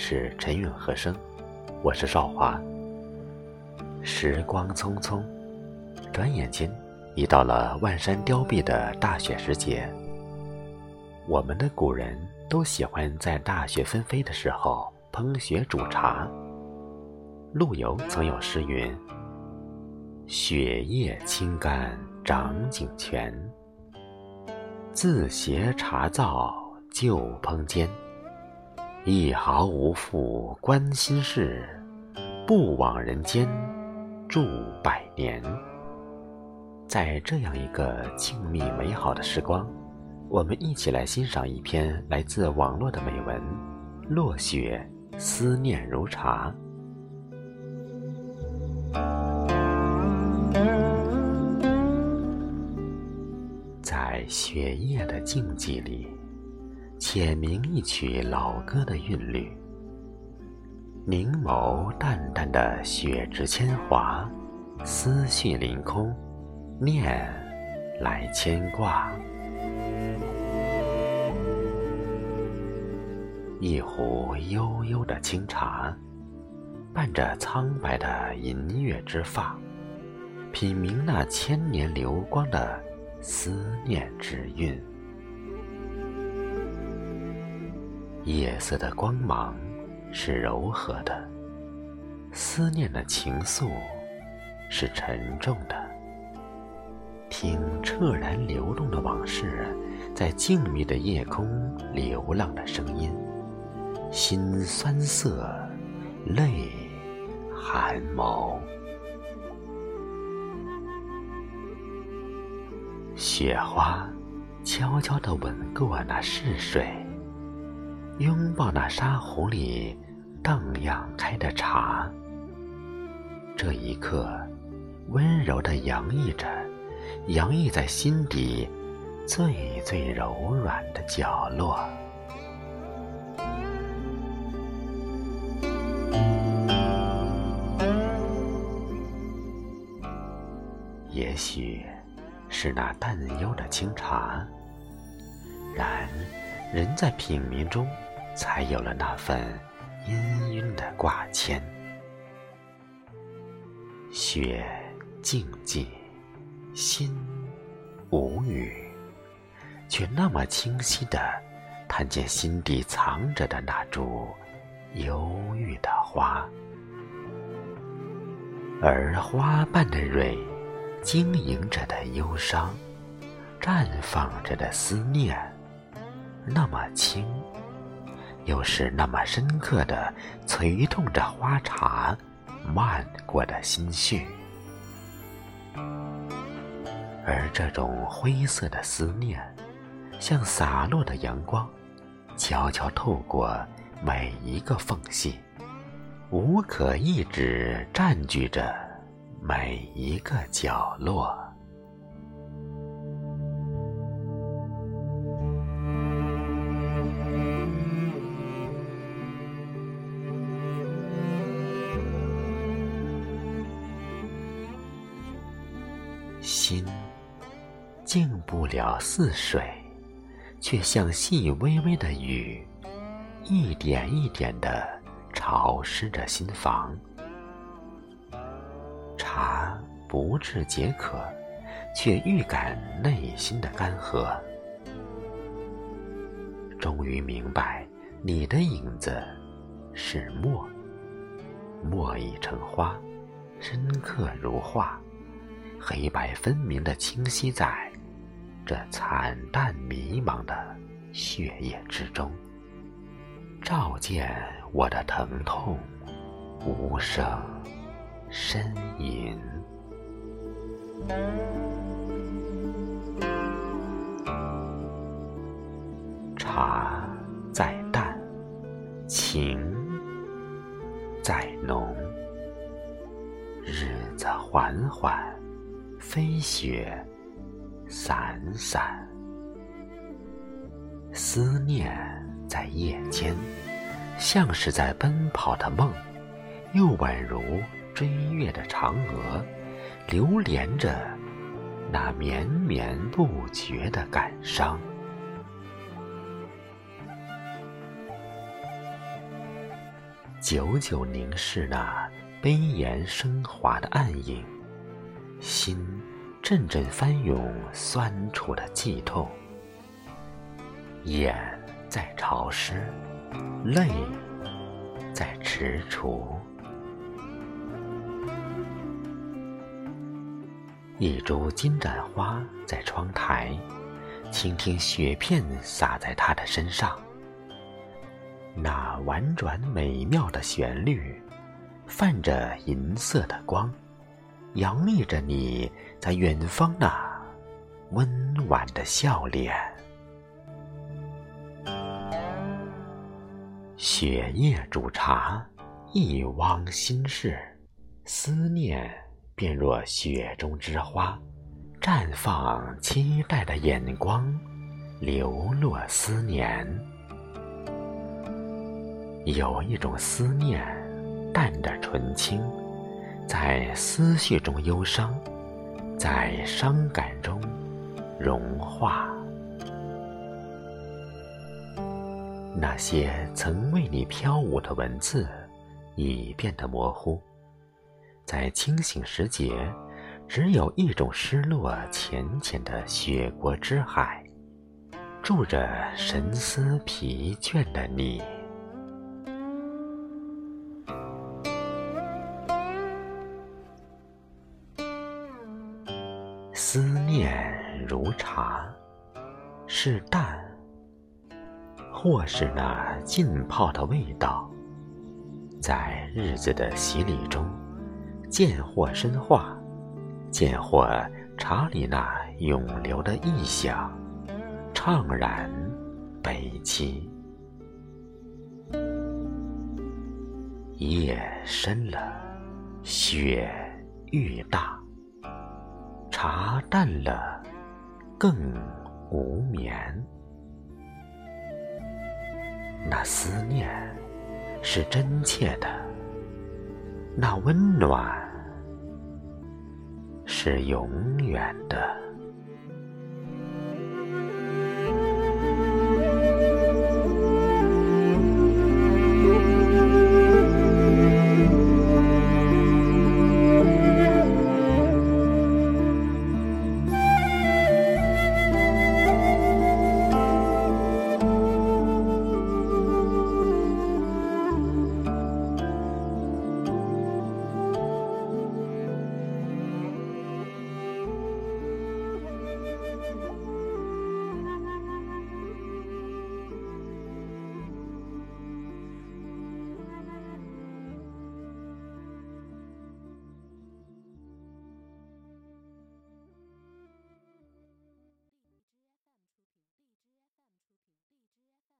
是陈韵和声，我是少华。时光匆匆，转眼间已到了万山凋敝的大雪时节。我们的古人都喜欢在大雪纷飞的时候烹雪煮茶。陆游曾有诗云：“雪夜清甘长井泉，自携茶灶旧烹煎。”一毫无负关心事，不枉人间住百年。在这样一个静谧美好的时光，我们一起来欣赏一篇来自网络的美文《落雪思念如茶》。在雪夜的静寂里。浅鸣一曲老歌的韵律，凝眸淡淡的雪之铅华，思绪凌空，念来牵挂。一壶悠悠的清茶，伴着苍白的银月之发，品茗那千年流光的思念之韵。夜色的光芒是柔和的，思念的情愫是沉重的。听彻然流动的往事，在静谧的夜空流浪的声音，心酸涩，泪含眸。雪花悄悄地吻过那逝水。拥抱那沙湖里荡漾开的茶，这一刻，温柔的洋溢着，洋溢在心底最最柔软的角落。也许是那淡幽的清茶，然人在品茗中。才有了那份氤氲的挂牵。雪静寂，心无语，却那么清晰的看见心底藏着的那株忧郁的花，而花瓣的蕊，晶莹着的忧伤，绽放着的思念，那么轻。又是那么深刻的催动着花茶漫过的心绪，而这种灰色的思念，像洒落的阳光，悄悄透过每一个缝隙，无可抑制占据着每一个角落。心静不了似水，却像细微微的雨，一点一点的潮湿着心房。茶不至解渴，却预感内心的干涸。终于明白，你的影子是墨，墨已成花，深刻如画。黑白分明的清晰在这惨淡迷茫的血液之中，照见我的疼痛无声呻吟。茶在淡，情在浓，日子缓缓。飞雪散散，思念在夜间，像是在奔跑的梦，又宛如追月的嫦娥，流连着那绵绵不绝的感伤。久久凝视那悲颜升华的暗影，心阵阵翻涌酸楚的悸痛，眼在潮湿，泪在踟蹰。一株金盏花在窗台，倾听雪片洒在它的身上。那婉转美妙的旋律，泛着银色的光，洋溢着你在远方那温婉的笑脸。雪夜煮茶，一汪心事，思念便若雪中之花，绽放期待的眼光，流落思念。有一种思念，淡的纯清，在思绪中忧伤，在伤感中融化。那些曾为你飘舞的文字，已变得模糊。在清醒时节，只有一种失落浅浅的雪国之海，住着神思疲倦的你。思念如茶，是淡，或是那浸泡的味道，在日子的洗礼中，渐或深化，渐或茶里那涌流的意象，怅然悲凄。夜深了，雪愈大。茶淡了，更无眠。那思念是真切的，那温暖是永远的。